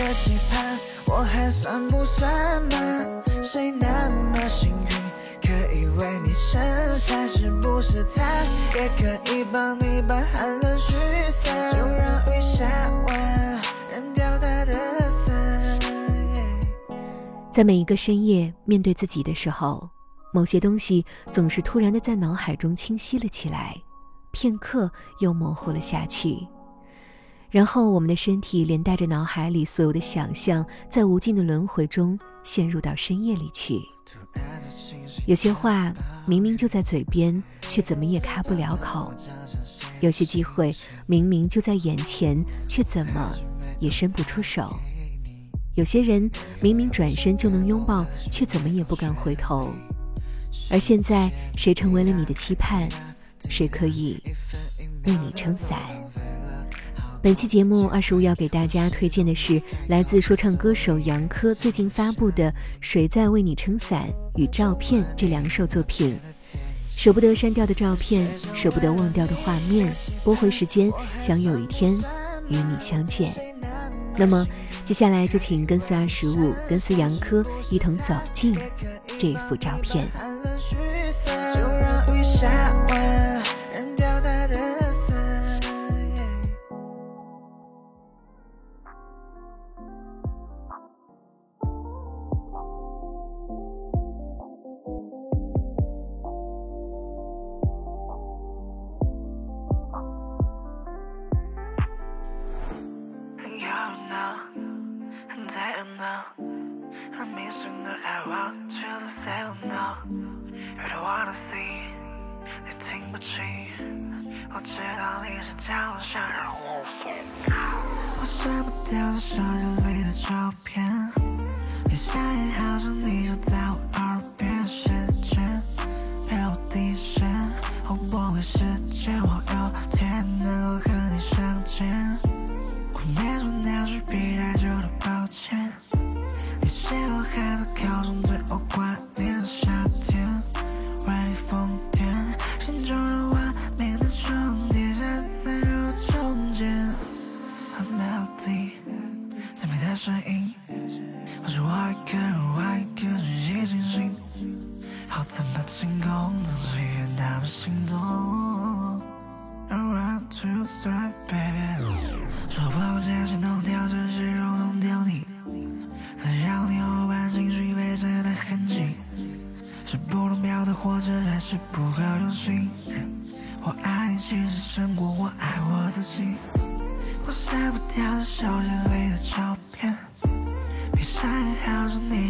的期盼？我还算不算慢？谁那么幸运，可以为你撑伞？是不是他，也可以帮你把寒冷驱散？就让雨下完，扔掉他的伞。在每一个深夜，面对自己的时候，某些东西总是突然的在脑海中清晰了起来，片刻又模糊了下去。然后，我们的身体连带着脑海里所有的想象，在无尽的轮回中陷入到深夜里去。有些话明明就在嘴边，却怎么也开不了口；有些机会明明就在眼前，却怎么也伸不出手；有些人明明转身就能拥抱，却怎么也不敢回头。而现在，谁成为了你的期盼？谁可以为你撑伞？本期节目二十五要给大家推荐的是来自说唱歌手杨科最近发布的《谁在为你撑伞》与《照片》这两首作品。舍不得删掉的照片，舍不得忘掉的画面，拨回时间，想有一天与你相见。那么接下来就请跟随二十五，跟随杨科一同走进这幅照片。就让我知道你是叫我想让我疯，我舍不掉这手机里的照片，怎么清空，自己也那么心动。One two three baby，说不够坚持弄掉这些肉，弄掉你，再让你后半生虚背着的痕迹，是不懂表达，或者还是不够用心。我爱你，其实胜过我爱我自己。我删不掉这手机里的照片，闭上眼好像你